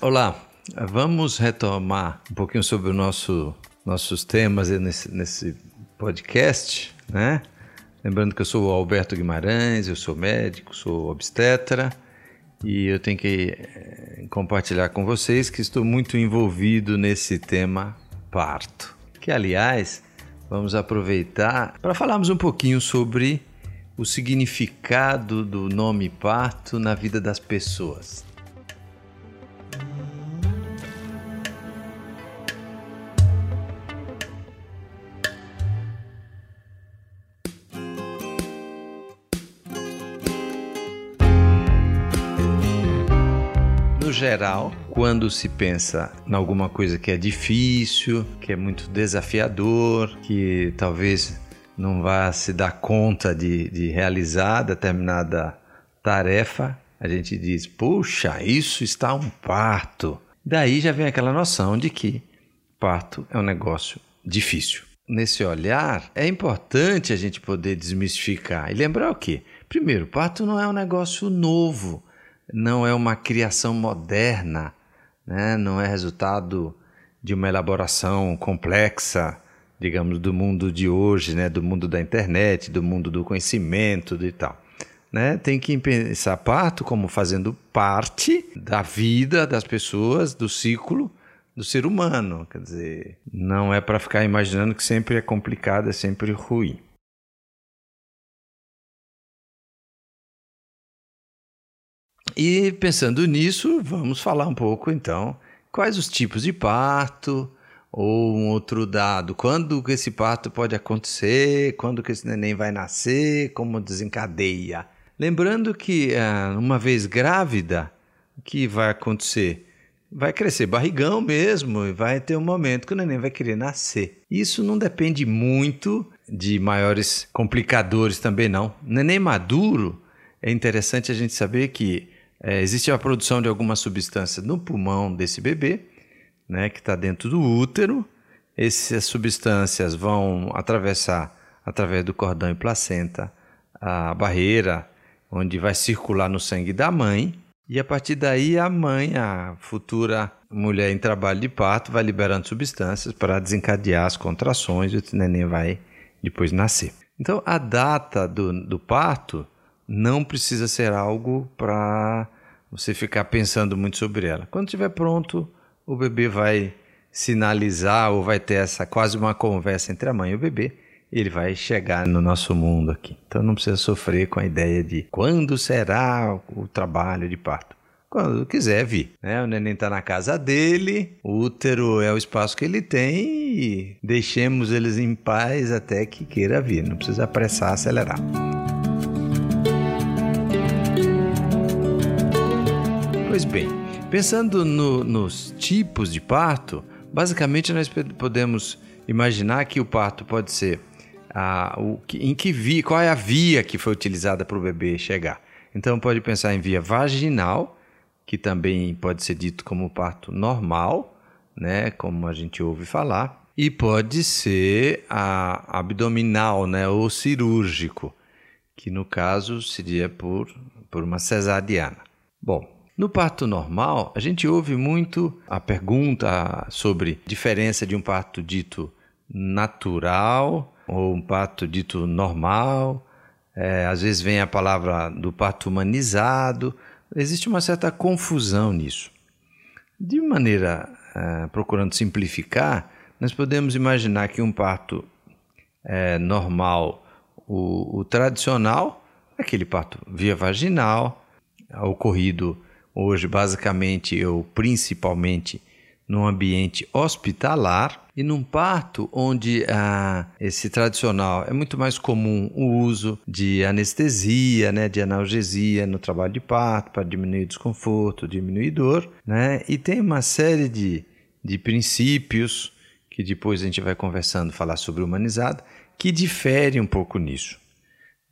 Olá, vamos retomar um pouquinho sobre o nosso, nossos temas nesse, nesse podcast, né? Lembrando que eu sou o Alberto Guimarães, eu sou médico, sou obstetra e eu tenho que eh, compartilhar com vocês que estou muito envolvido nesse tema parto. Que, aliás, vamos aproveitar para falarmos um pouquinho sobre o significado do nome parto na vida das pessoas. Geral, quando se pensa em alguma coisa que é difícil, que é muito desafiador, que talvez não vá se dar conta de, de realizar determinada tarefa, a gente diz: puxa, isso está um parto. Daí já vem aquela noção de que parto é um negócio difícil. Nesse olhar, é importante a gente poder desmistificar e lembrar o quê? Primeiro, parto não é um negócio novo não é uma criação moderna, né? não é resultado de uma elaboração complexa, digamos, do mundo de hoje, né? do mundo da internet, do mundo do conhecimento e tal. Né? Tem que pensar parto como fazendo parte da vida das pessoas, do ciclo do ser humano. Quer dizer, não é para ficar imaginando que sempre é complicado, é sempre ruim. E pensando nisso, vamos falar um pouco então quais os tipos de parto ou um outro dado, quando que esse parto pode acontecer, quando que esse neném vai nascer, como desencadeia. Lembrando que ah, uma vez grávida, o que vai acontecer? Vai crescer barrigão mesmo e vai ter um momento que o neném vai querer nascer. Isso não depende muito de maiores complicadores também não. Neném maduro, é interessante a gente saber que é, existe a produção de alguma substância no pulmão desse bebê, né, que está dentro do útero. Essas substâncias vão atravessar, através do cordão e placenta, a barreira onde vai circular no sangue da mãe. E a partir daí, a mãe, a futura mulher em trabalho de parto, vai liberando substâncias para desencadear as contrações e o neném vai depois nascer. Então, a data do, do parto não precisa ser algo para você ficar pensando muito sobre ela. Quando estiver pronto, o bebê vai sinalizar ou vai ter essa quase uma conversa entre a mãe e o bebê. Ele vai chegar no nosso mundo aqui. Então não precisa sofrer com a ideia de quando será o trabalho de parto. Quando quiser vir. Né? O neném está na casa dele, o útero é o espaço que ele tem e deixemos eles em paz até que queira vir. Não precisa apressar, acelerar. Pois bem, pensando no, nos tipos de parto, basicamente nós podemos imaginar que o parto pode ser a, o, em que via, qual é a via que foi utilizada para o bebê chegar. Então pode pensar em via vaginal, que também pode ser dito como parto normal, né, como a gente ouve falar, e pode ser a abdominal, né, ou cirúrgico, que no caso seria por, por uma cesariana. Bom, no parto normal, a gente ouve muito a pergunta sobre diferença de um parto dito natural ou um parto dito normal. É, às vezes vem a palavra do parto humanizado. Existe uma certa confusão nisso. De maneira, é, procurando simplificar, nós podemos imaginar que um parto é, normal, o, o tradicional, aquele parto via vaginal, ocorrido hoje basicamente ou principalmente num ambiente hospitalar e num parto onde ah, esse tradicional é muito mais comum o uso de anestesia, né, de analgesia no trabalho de parto para diminuir desconforto, diminuir dor, né, e tem uma série de, de princípios que depois a gente vai conversando falar sobre humanizado que difere um pouco nisso.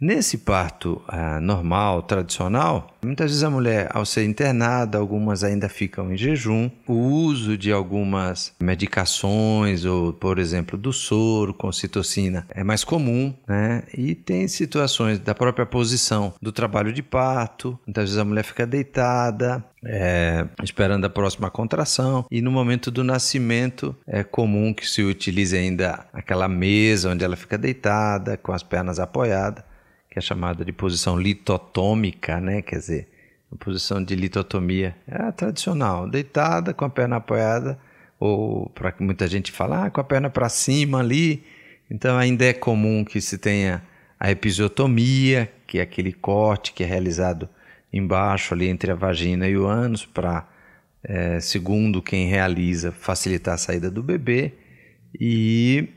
Nesse parto ah, normal, tradicional, muitas vezes a mulher, ao ser internada, algumas ainda ficam em jejum. O uso de algumas medicações, ou por exemplo, do soro com citocina, é mais comum, né? E tem situações da própria posição do trabalho de parto. Muitas vezes a mulher fica deitada, é, esperando a próxima contração. E no momento do nascimento é comum que se utilize ainda aquela mesa onde ela fica deitada, com as pernas apoiadas que é chamada de posição litotômica, né? Quer dizer, a posição de litotomia é a tradicional, deitada com a perna apoiada, ou para que muita gente fala, ah, com a perna para cima ali. Então ainda é comum que se tenha a episiotomia, que é aquele corte que é realizado embaixo ali entre a vagina e o ânus para, é, segundo quem realiza, facilitar a saída do bebê e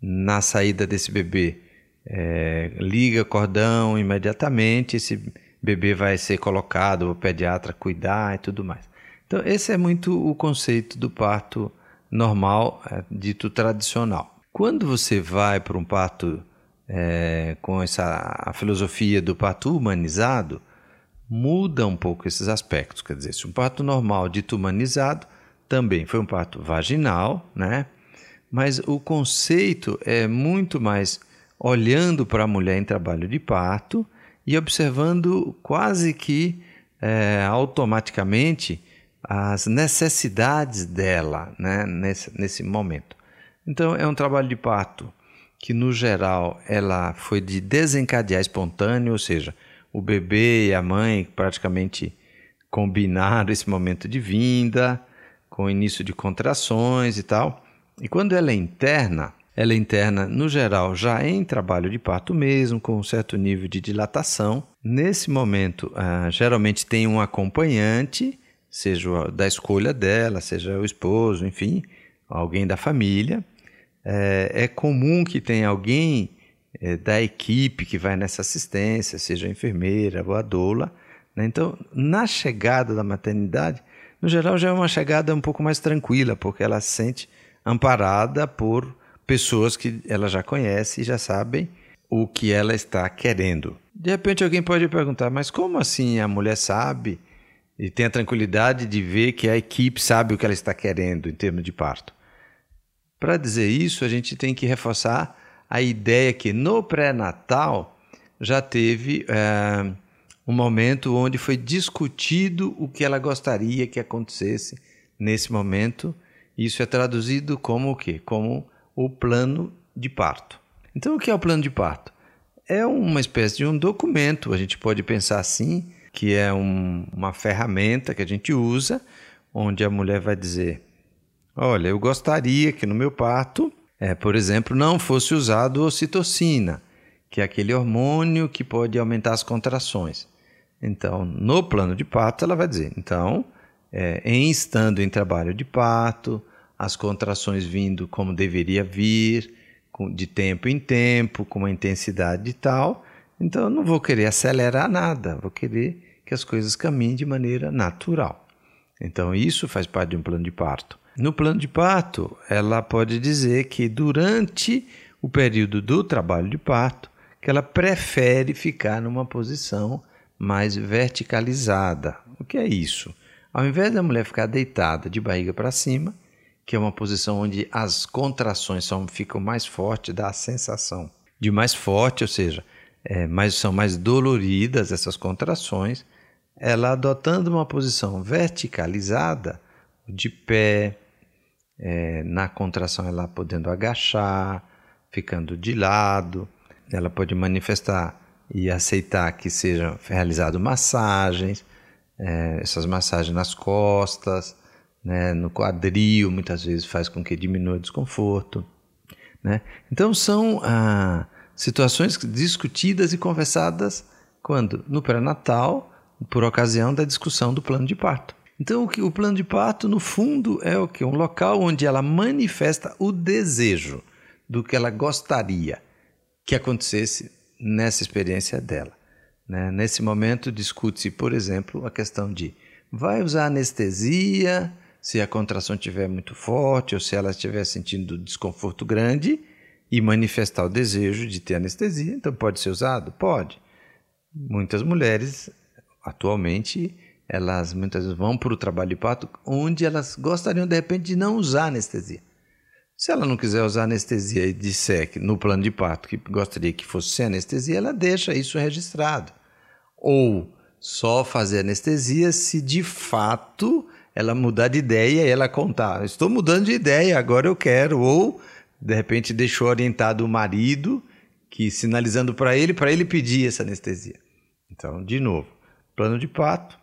na saída desse bebê é, liga cordão imediatamente, esse bebê vai ser colocado, o pediatra cuidar e tudo mais. Então, esse é muito o conceito do parto normal, é, dito tradicional. Quando você vai para um parto é, com essa a filosofia do parto humanizado, muda um pouco esses aspectos. Quer dizer, se um parto normal dito humanizado também foi um parto vaginal, né? Mas o conceito é muito mais olhando para a mulher em trabalho de parto e observando quase que é, automaticamente as necessidades dela né, nesse, nesse momento. Então, é um trabalho de parto que, no geral, ela foi de desencadear espontâneo, ou seja, o bebê e a mãe praticamente combinaram esse momento de vinda, com início de contrações e tal. E quando ela é interna, ela é interna, no geral, já em trabalho de parto mesmo, com um certo nível de dilatação. Nesse momento, ah, geralmente tem um acompanhante, seja da escolha dela, seja o esposo, enfim, alguém da família. É, é comum que tenha alguém é, da equipe que vai nessa assistência, seja a enfermeira ou a doula. Né? Então, na chegada da maternidade, no geral já é uma chegada um pouco mais tranquila, porque ela se sente amparada por pessoas que ela já conhece e já sabem o que ela está querendo. De repente alguém pode perguntar, mas como assim a mulher sabe e tem a tranquilidade de ver que a equipe sabe o que ela está querendo em termos de parto? Para dizer isso, a gente tem que reforçar a ideia que no pré-natal já teve é, um momento onde foi discutido o que ela gostaria que acontecesse nesse momento. Isso é traduzido como o quê? Como o plano de parto. Então, o que é o plano de parto? É uma espécie de um documento, a gente pode pensar assim, que é um, uma ferramenta que a gente usa, onde a mulher vai dizer: Olha, eu gostaria que no meu parto, é, por exemplo, não fosse usado ocitocina, que é aquele hormônio que pode aumentar as contrações. Então, no plano de parto, ela vai dizer: então, é, em estando em trabalho de parto, as contrações vindo como deveria vir, de tempo em tempo, com uma intensidade tal. Então eu não vou querer acelerar nada, vou querer que as coisas caminhem de maneira natural. Então isso faz parte de um plano de parto. No plano de parto, ela pode dizer que durante o período do trabalho de parto, que ela prefere ficar numa posição mais verticalizada. O que é isso? Ao invés da mulher ficar deitada de barriga para cima, que é uma posição onde as contrações são, ficam mais fortes, dá a sensação de mais forte, ou seja, é, mais, são mais doloridas essas contrações, ela adotando uma posição verticalizada, de pé, é, na contração ela podendo agachar, ficando de lado, ela pode manifestar e aceitar que sejam realizadas massagens, é, essas massagens nas costas, né, no quadril, muitas vezes faz com que diminua o desconforto. Né? Então, são ah, situações discutidas e conversadas quando? No pré-natal, por ocasião da discussão do plano de parto. Então, o, que, o plano de parto, no fundo, é o que? Um local onde ela manifesta o desejo do que ela gostaria que acontecesse nessa experiência dela. Né? Nesse momento, discute-se, por exemplo, a questão de vai usar anestesia, se a contração estiver muito forte ou se ela estiver sentindo desconforto grande, e manifestar o desejo de ter anestesia, então pode ser usado? Pode. Muitas mulheres, atualmente, elas muitas vezes vão para o trabalho de parto onde elas gostariam de repente de não usar anestesia. Se ela não quiser usar anestesia e disser que no plano de parto que gostaria que fosse sem anestesia, ela deixa isso registrado. Ou só fazer anestesia se de fato ela mudar de ideia e ela contar: estou mudando de ideia, agora eu quero. Ou de repente deixou orientado o marido que sinalizando para ele, para ele pedir essa anestesia. Então, de novo, plano de parto,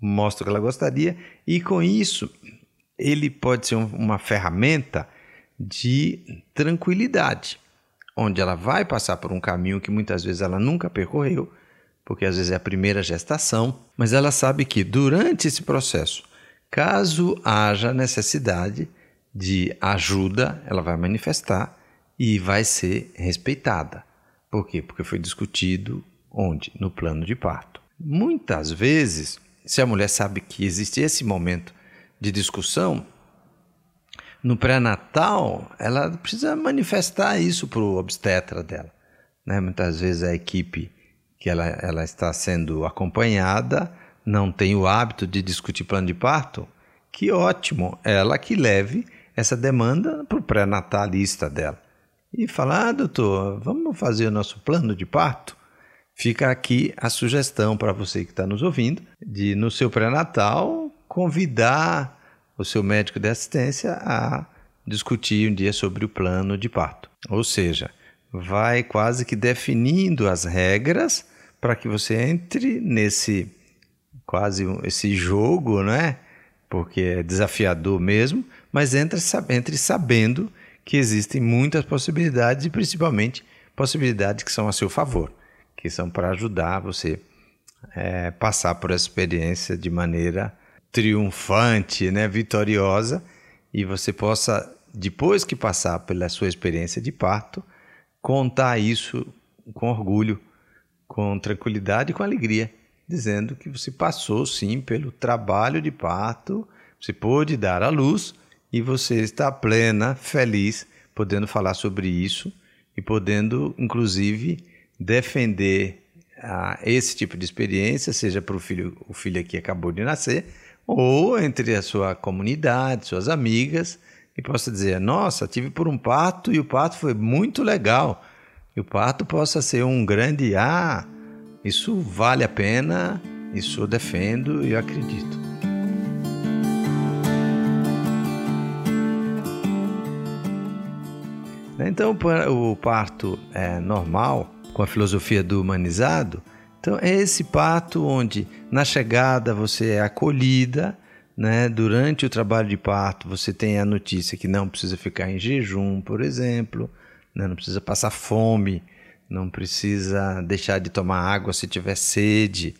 mostra o que ela gostaria e com isso ele pode ser uma ferramenta de tranquilidade, onde ela vai passar por um caminho que muitas vezes ela nunca percorreu, porque às vezes é a primeira gestação, mas ela sabe que durante esse processo, caso haja necessidade de ajuda, ela vai manifestar e vai ser respeitada. Por quê? Porque foi discutido onde? No plano de parto. Muitas vezes, se a mulher sabe que existe esse momento de discussão, no pré-natal, ela precisa manifestar isso para o obstetra dela. Né? Muitas vezes a equipe que ela, ela está sendo acompanhada não tem o hábito de discutir plano de parto. Que ótimo, ela que leve essa demanda para o pré-natalista dela. E falar, ah, doutor, vamos fazer o nosso plano de parto? Fica aqui a sugestão para você que está nos ouvindo, de no seu pré-natal convidar o seu médico de assistência a discutir um dia sobre o plano de parto. Ou seja, vai quase que definindo as regras para que você entre nesse quase esse jogo, né? Porque é desafiador mesmo, mas entre, entre sabendo que existem muitas possibilidades e principalmente possibilidades que são a seu favor, que são para ajudar você é, passar por essa experiência de maneira triunfante, né, vitoriosa, e você possa, depois que passar pela sua experiência de parto, contar isso com orgulho, com tranquilidade e com alegria, dizendo que você passou sim pelo trabalho de parto, você pôde dar à luz e você está plena, feliz, podendo falar sobre isso e podendo, inclusive, defender ah, esse tipo de experiência, seja para o filho, o filho que acabou de nascer, ou entre a sua comunidade, suas amigas, e possa dizer: Nossa, tive por um parto e o parto foi muito legal. E o parto possa ser um grande Ah, isso vale a pena, isso eu defendo e acredito. Então, o parto é normal, com a filosofia do humanizado, então é esse parto onde na chegada você é acolhida, né? Durante o trabalho de parto você tem a notícia que não precisa ficar em jejum, por exemplo, né? não precisa passar fome, não precisa deixar de tomar água se tiver sede,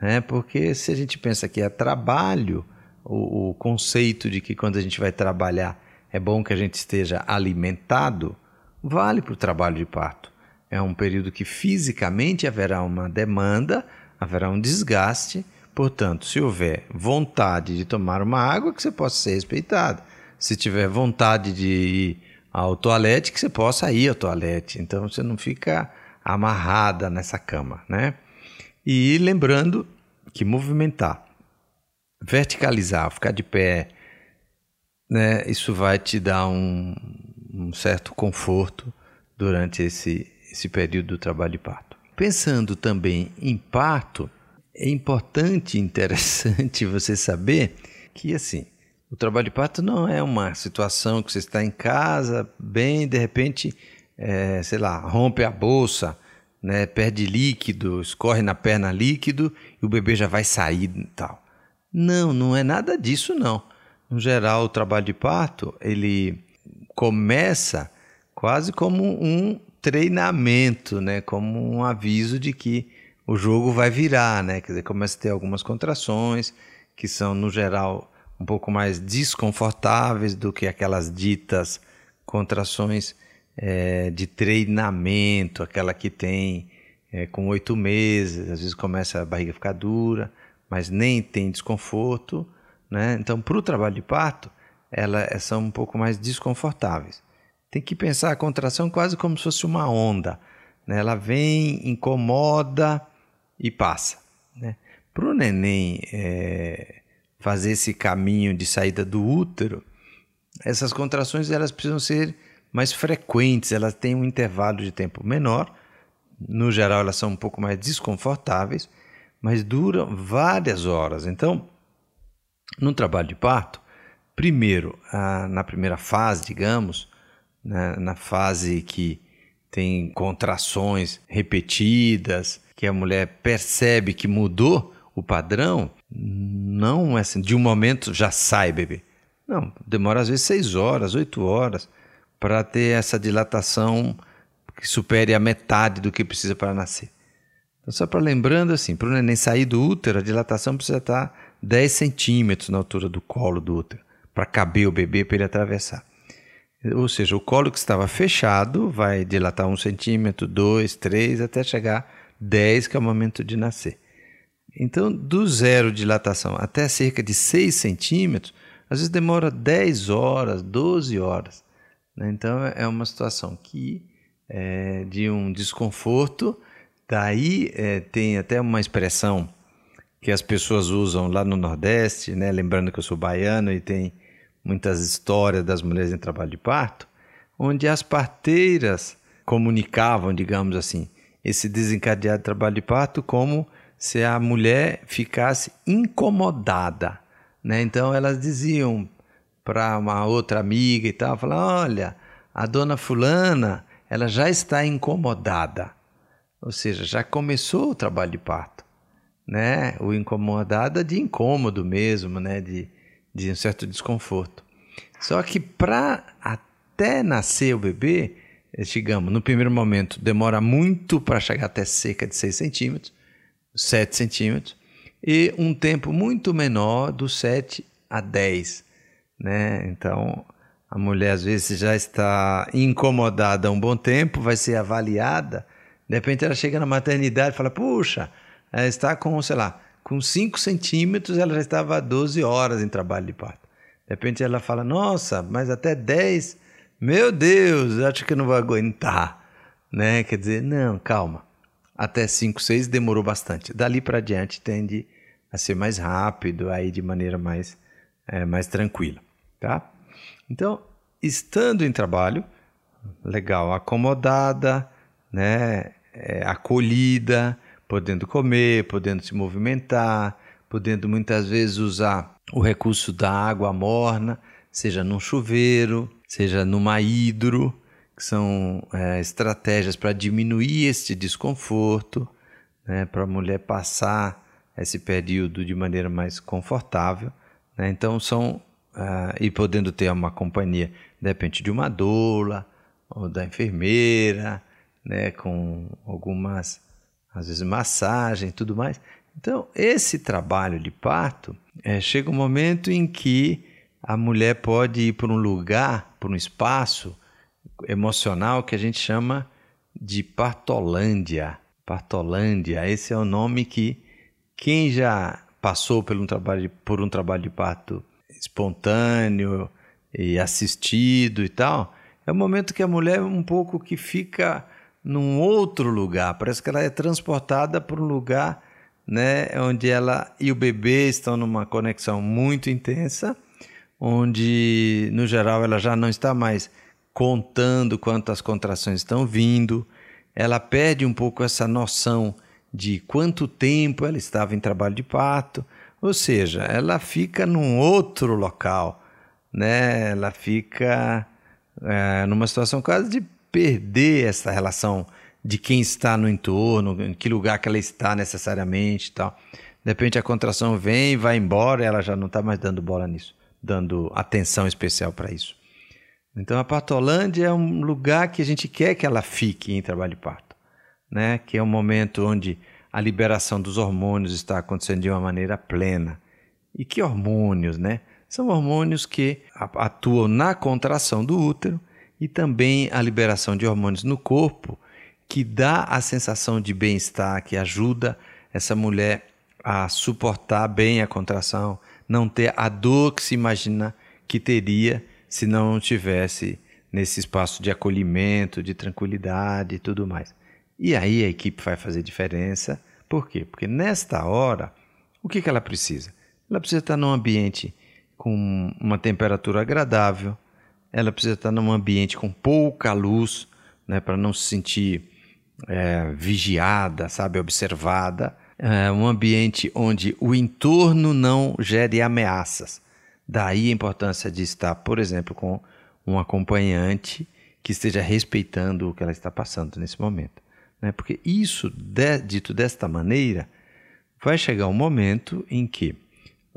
né? Porque se a gente pensa que é trabalho, o, o conceito de que quando a gente vai trabalhar é bom que a gente esteja alimentado, vale para o trabalho de parto. É um período que fisicamente haverá uma demanda, haverá um desgaste. Portanto, se houver vontade de tomar uma água, que você possa ser respeitado. Se tiver vontade de ir ao toalete, que você possa ir ao toalete. Então você não fica amarrada nessa cama, né? E lembrando que movimentar, verticalizar, ficar de pé, né? Isso vai te dar um, um certo conforto durante esse esse período do trabalho de parto. Pensando também em parto, é importante e interessante você saber que assim, o trabalho de parto não é uma situação que você está em casa, bem, de repente, é, sei lá, rompe a bolsa, né, perde líquido, escorre na perna líquido e o bebê já vai sair e tal. Não, não é nada disso não. No geral, o trabalho de parto, ele começa quase como um treinamento, né? Como um aviso de que o jogo vai virar, né? Quer dizer, começa a ter algumas contrações que são, no geral, um pouco mais desconfortáveis do que aquelas ditas contrações é, de treinamento, aquela que tem é, com oito meses, às vezes começa a barriga ficar dura, mas nem tem desconforto, né? Então, para o trabalho de parto, elas são um pouco mais desconfortáveis. tem que pensar a contração quase como se fosse uma onda. Né? Ela vem, incomoda e passa. Né? Para o neném é, fazer esse caminho de saída do útero, essas contrações elas precisam ser mais frequentes, elas têm um intervalo de tempo menor. No geral, elas são um pouco mais desconfortáveis, mas duram várias horas. Então, no trabalho de parto, primeiro, a, na primeira fase, digamos, na, na fase que tem contrações repetidas, que a mulher percebe que mudou o padrão, não é assim, de um momento já sai bebê. Não, demora às vezes seis horas, oito horas para ter essa dilatação que supere a metade do que precisa para nascer. Então, só para lembrando assim, para o neném sair do útero, a dilatação precisa estar 10 centímetros na altura do colo do útero, para caber o bebê para ele atravessar. Ou seja, o colo que estava fechado vai dilatar um centímetro, dois, três, até chegar 10, que é o momento de nascer. Então, do zero dilatação até cerca de 6 centímetros, às vezes demora 10 horas, 12 horas. Né? Então, é uma situação que é de um desconforto. Daí é, tem até uma expressão que as pessoas usam lá no Nordeste, né? lembrando que eu sou baiano e tem muitas histórias das mulheres em trabalho de parto, onde as parteiras comunicavam, digamos assim, esse desencadeado de trabalho de parto como se a mulher ficasse incomodada. Né? Então elas diziam para uma outra amiga e tal, falar, olha, a dona fulana, ela já está incomodada. Ou seja, já começou o trabalho de parto. Né? O incomodada de incômodo mesmo, né? de de um certo desconforto. Só que para até nascer o bebê, digamos, no primeiro momento demora muito para chegar até cerca de 6 centímetros, 7 centímetros, e um tempo muito menor dos 7 a 10. Né? Então, a mulher às vezes já está incomodada há um bom tempo, vai ser avaliada, de repente ela chega na maternidade e fala, puxa, ela está com, sei lá, com 5 centímetros, ela já estava 12 horas em trabalho de parto. De repente ela fala: Nossa, mas até 10, meu Deus, acho que eu não vou aguentar. Né? Quer dizer, não, calma. Até 5, 6 demorou bastante. Dali para diante tende a ser mais rápido, aí de maneira mais, é, mais tranquila. Tá? Então, estando em trabalho, legal, acomodada, né? É, acolhida, podendo comer, podendo se movimentar, podendo muitas vezes usar o recurso da água morna, seja num chuveiro, seja numa hidro, que são é, estratégias para diminuir este desconforto, né, para a mulher passar esse período de maneira mais confortável. Né? Então são uh, e podendo ter uma companhia, de repente de uma doula ou da enfermeira, né, com algumas às vezes massagem e tudo mais. Então, esse trabalho de parto, é, chega um momento em que a mulher pode ir para um lugar, para um espaço emocional que a gente chama de partolândia. Partolândia, esse é o nome que quem já passou por um trabalho de, por um trabalho de parto espontâneo e assistido e tal, é o momento que a mulher um pouco que fica num outro lugar. Parece que ela é transportada para um lugar né, onde ela e o bebê estão numa conexão muito intensa, onde no geral ela já não está mais contando quantas contrações estão vindo, ela perde um pouco essa noção de quanto tempo ela estava em trabalho de parto, ou seja, ela fica num outro local, né? Ela fica é, numa situação quase de perder essa relação de quem está no entorno, em que lugar que ela está necessariamente e tal. De repente a contração vem, vai embora, ela já não está mais dando bola nisso, dando atenção especial para isso. Então a partolândia é um lugar que a gente quer que ela fique em trabalho de parto, né? Que é um momento onde a liberação dos hormônios está acontecendo de uma maneira plena. E que hormônios, né? São hormônios que atuam na contração do útero e também a liberação de hormônios no corpo, que dá a sensação de bem-estar, que ajuda essa mulher a suportar bem a contração, não ter a dor que se imagina que teria se não tivesse nesse espaço de acolhimento, de tranquilidade e tudo mais. E aí a equipe vai fazer diferença. Por quê? Porque nesta hora, o que, que ela precisa? Ela precisa estar num ambiente com uma temperatura agradável, ela precisa estar num ambiente com pouca luz, né, para não se sentir é, vigiada, sabe, observada. É um ambiente onde o entorno não gere ameaças. Daí a importância de estar, por exemplo, com um acompanhante que esteja respeitando o que ela está passando nesse momento. Né? Porque isso, de, dito desta maneira, vai chegar um momento em que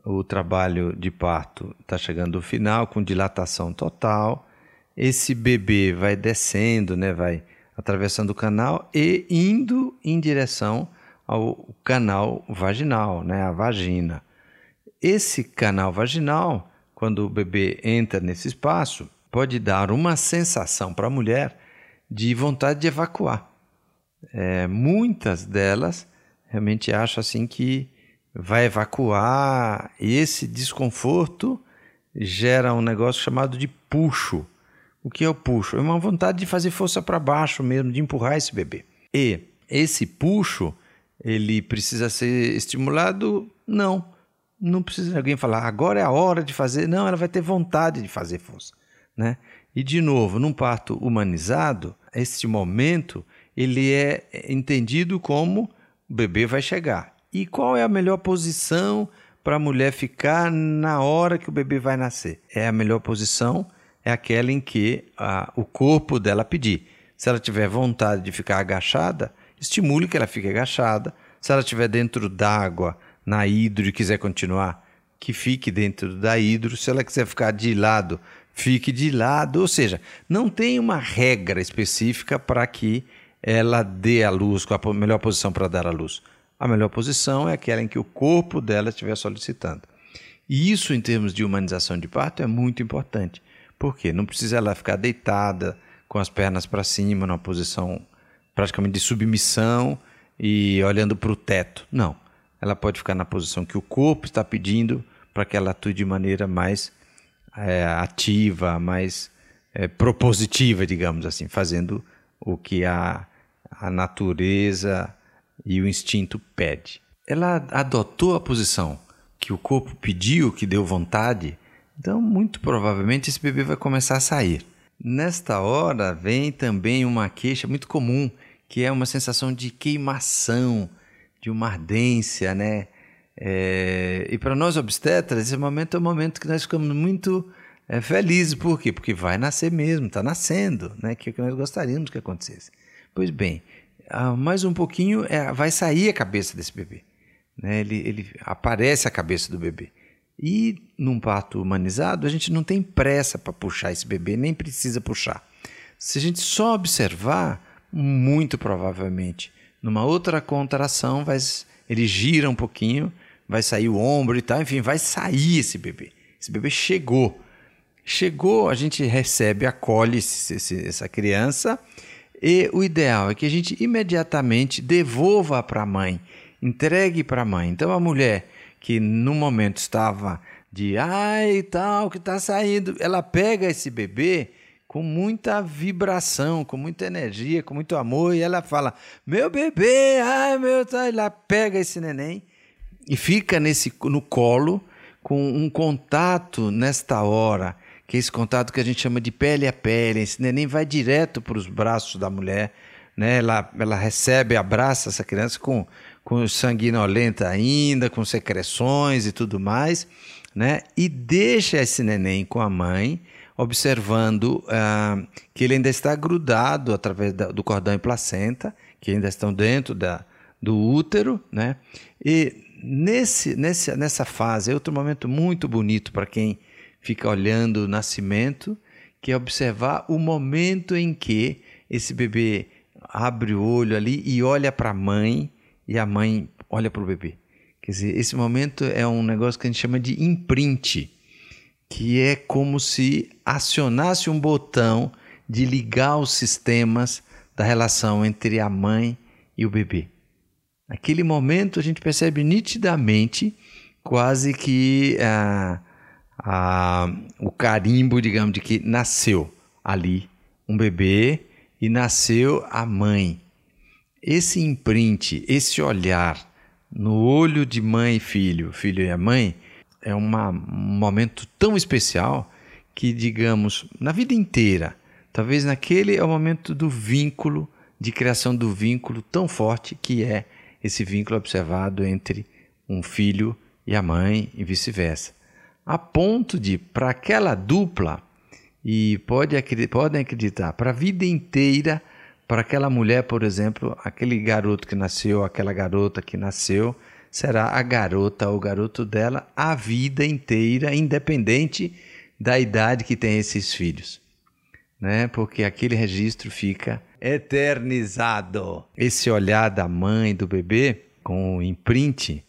o trabalho de parto está chegando ao final, com dilatação total, esse bebê vai descendo, né? vai atravessando o canal e indo em direção ao canal vaginal, né? a vagina. Esse canal vaginal, quando o bebê entra nesse espaço, pode dar uma sensação para a mulher de vontade de evacuar. É, muitas delas realmente acham assim que vai evacuar e esse desconforto gera um negócio chamado de puxo. O que é o puxo? É uma vontade de fazer força para baixo mesmo, de empurrar esse bebê. E esse puxo, ele precisa ser estimulado? Não. Não precisa alguém falar, agora é a hora de fazer. Não, ela vai ter vontade de fazer força. Né? E, de novo, num parto humanizado, este momento ele é entendido como o bebê vai chegar. E qual é a melhor posição para a mulher ficar na hora que o bebê vai nascer? É a melhor posição é aquela em que a, o corpo dela pedir. Se ela tiver vontade de ficar agachada, estimule que ela fique agachada. Se ela estiver dentro d'água, na hidro e quiser continuar, que fique dentro da hidro. Se ela quiser ficar de lado, fique de lado. Ou seja, não tem uma regra específica para que ela dê a luz, com a melhor posição para dar a luz. A melhor posição é aquela em que o corpo dela estiver solicitando. E isso, em termos de humanização de parto, é muito importante. Por quê? Não precisa ela ficar deitada, com as pernas para cima, numa posição praticamente de submissão e olhando para o teto. Não. Ela pode ficar na posição que o corpo está pedindo para que ela atue de maneira mais é, ativa, mais é, propositiva, digamos assim, fazendo o que a, a natureza e o instinto pede. Ela adotou a posição que o corpo pediu, que deu vontade, então muito provavelmente esse bebê vai começar a sair. Nesta hora vem também uma queixa muito comum, que é uma sensação de queimação, de uma ardência, né? É, e para nós obstetras, esse momento é um momento que nós ficamos muito é, felizes. Por quê? Porque vai nascer mesmo, está nascendo, né? que é o que nós gostaríamos que acontecesse. Pois bem, ah, mais um pouquinho é, vai sair a cabeça desse bebê. Né? Ele, ele aparece a cabeça do bebê. E num parto humanizado, a gente não tem pressa para puxar esse bebê, nem precisa puxar. Se a gente só observar, muito provavelmente, numa outra contração, vai, ele gira um pouquinho vai sair o ombro e tal, enfim, vai sair esse bebê. Esse bebê chegou. Chegou, a gente recebe, acolhe esse, esse, essa criança e o ideal é que a gente imediatamente devolva para a mãe, entregue para a mãe. Então a mulher que no momento estava de ai tal, que está saindo, ela pega esse bebê com muita vibração, com muita energia, com muito amor, e ela fala: Meu bebê, ai meu, tá. ela pega esse neném e fica nesse no colo com um contato nesta hora, que é esse contato que a gente chama de pele a pele. Esse neném vai direto para os braços da mulher, né? Ela, ela recebe, abraça essa criança com, com sanguinolenta ainda, com secreções e tudo mais, né? E deixa esse neném com a mãe, observando ah, que ele ainda está grudado através da, do cordão e placenta, que ainda estão dentro da, do útero, né? E nesse, nesse, nessa fase é outro momento muito bonito para quem fica olhando o nascimento, que é observar o momento em que esse bebê abre o olho ali e olha para a mãe e a mãe olha para o bebê. Quer dizer, esse momento é um negócio que a gente chama de imprint, que é como se acionasse um botão de ligar os sistemas da relação entre a mãe e o bebê. Naquele momento a gente percebe nitidamente quase que ah, ah, o carimbo, digamos, de que nasceu. ali um bebê e nasceu a mãe. Esse imprint, esse olhar no olho de mãe e filho, filho e a mãe, é uma, um momento tão especial que, digamos, na vida inteira, talvez naquele é o momento do vínculo, de criação do vínculo tão forte que é esse vínculo observado entre um filho e a mãe e vice-versa. A ponto de, para aquela dupla, e pode, podem acreditar, para a vida inteira, para aquela mulher, por exemplo, aquele garoto que nasceu, aquela garota que nasceu, será a garota ou garoto dela a vida inteira, independente da idade que tem esses filhos. Né? Porque aquele registro fica eternizado. Esse olhar da mãe, do bebê, com o imprint,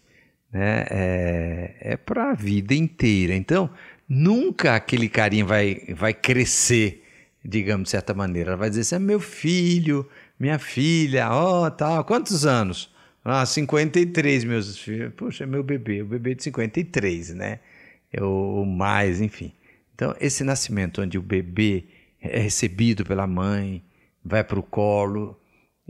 né? é, é para a vida inteira. Então, nunca aquele carinho vai, vai crescer, digamos de certa maneira. Ela vai dizer assim: é meu filho, minha filha, ó, oh, tal, quantos anos? Ah, 53, meus filhos. Poxa, é meu bebê, o bebê de 53, né? É o mais, enfim. Então, esse nascimento onde o bebê é recebido pela mãe, vai para o colo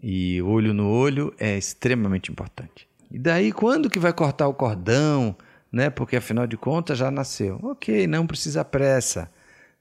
e olho no olho é extremamente importante. E daí, quando que vai cortar o cordão? né? Porque afinal de contas já nasceu. Ok, não precisa pressa.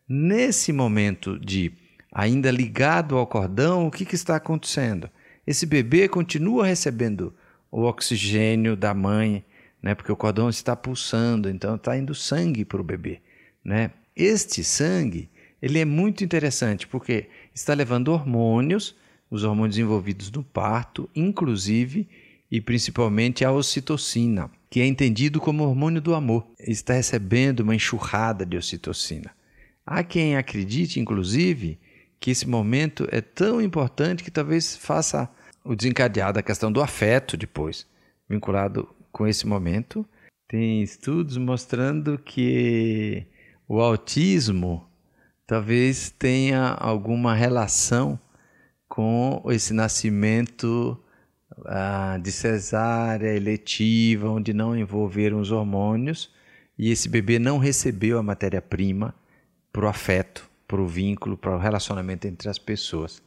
Nesse momento de ainda ligado ao cordão, o que, que está acontecendo? Esse bebê continua recebendo o oxigênio da mãe, né? Porque o cordão está pulsando, então está indo sangue para o bebê, né? Este sangue ele é muito interessante porque está levando hormônios, os hormônios envolvidos no parto, inclusive e principalmente a ocitocina que é entendido como hormônio do amor, está recebendo uma enxurrada de ocitocina. Há quem acredite, inclusive, que esse momento é tão importante que talvez faça o desencadear da questão do afeto depois, vinculado com esse momento. Tem estudos mostrando que o autismo talvez tenha alguma relação com esse nascimento ah, de cesárea eletiva, onde não envolveram os hormônios, e esse bebê não recebeu a matéria-prima para o afeto, para o vínculo, para o relacionamento entre as pessoas.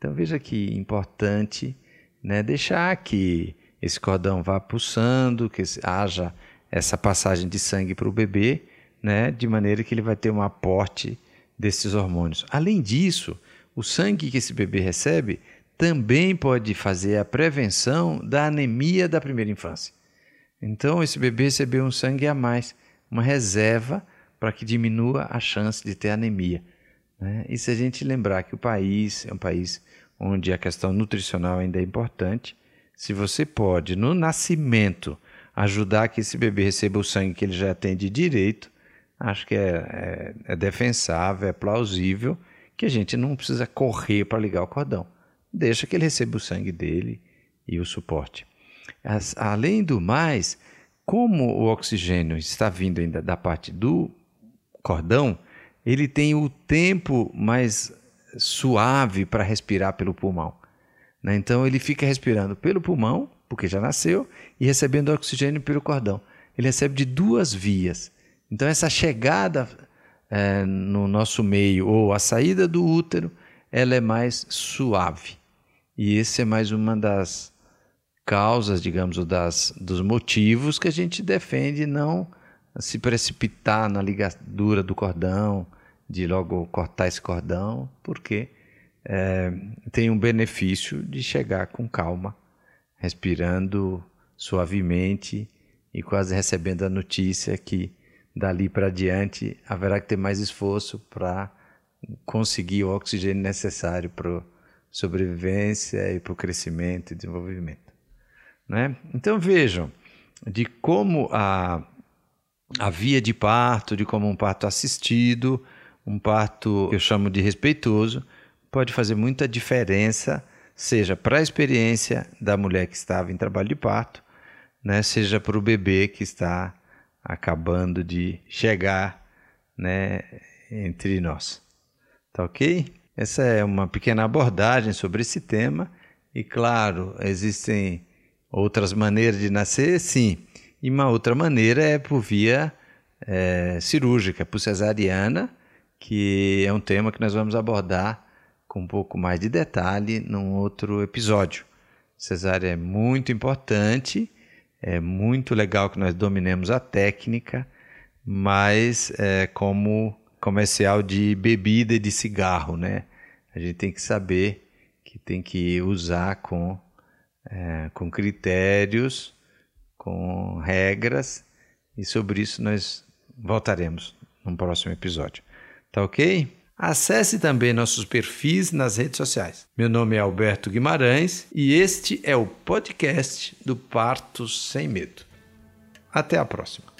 Então veja que importante né, deixar que esse cordão vá pulsando, que haja essa passagem de sangue para o bebê, né, de maneira que ele vai ter um aporte desses hormônios. Além disso, o sangue que esse bebê recebe também pode fazer a prevenção da anemia da primeira infância. Então, esse bebê recebeu um sangue a mais, uma reserva para que diminua a chance de ter anemia. Né? E se a gente lembrar que o país é um país onde a questão nutricional ainda é importante, se você pode, no nascimento, ajudar que esse bebê receba o sangue que ele já tem de direito, acho que é, é, é defensável, é plausível, que a gente não precisa correr para ligar o cordão deixa que ele receba o sangue dele e o suporte. As, além do mais, como o oxigênio está vindo ainda da parte do cordão, ele tem o tempo mais suave para respirar pelo pulmão. Né? Então ele fica respirando pelo pulmão, porque já nasceu, e recebendo oxigênio pelo cordão. Ele recebe de duas vias. Então essa chegada é, no nosso meio ou a saída do útero, ela é mais suave. E esse é mais uma das causas, digamos, das, dos motivos que a gente defende não se precipitar na ligadura do cordão, de logo cortar esse cordão, porque é, tem um benefício de chegar com calma, respirando suavemente e quase recebendo a notícia que dali para diante haverá que ter mais esforço para conseguir o oxigênio necessário para sobrevivência e para o crescimento e desenvolvimento. Né? Então vejam de como a, a via de parto, de como um parto assistido, um parto que eu chamo de respeitoso, pode fazer muita diferença, seja para a experiência da mulher que estava em trabalho de parto, né, seja para o bebê que está acabando de chegar né, entre nós. Tá ok? Essa é uma pequena abordagem sobre esse tema. E claro, existem outras maneiras de nascer, sim. E uma outra maneira é por via é, cirúrgica, por cesariana, que é um tema que nós vamos abordar com um pouco mais de detalhe num outro episódio. Cesárea é muito importante, é muito legal que nós dominemos a técnica, mas é como comercial de bebida e de cigarro, né? A gente tem que saber que tem que usar com, é, com critérios, com regras, e sobre isso nós voltaremos no próximo episódio. Tá ok? Acesse também nossos perfis nas redes sociais. Meu nome é Alberto Guimarães e este é o podcast do Parto Sem Medo. Até a próxima.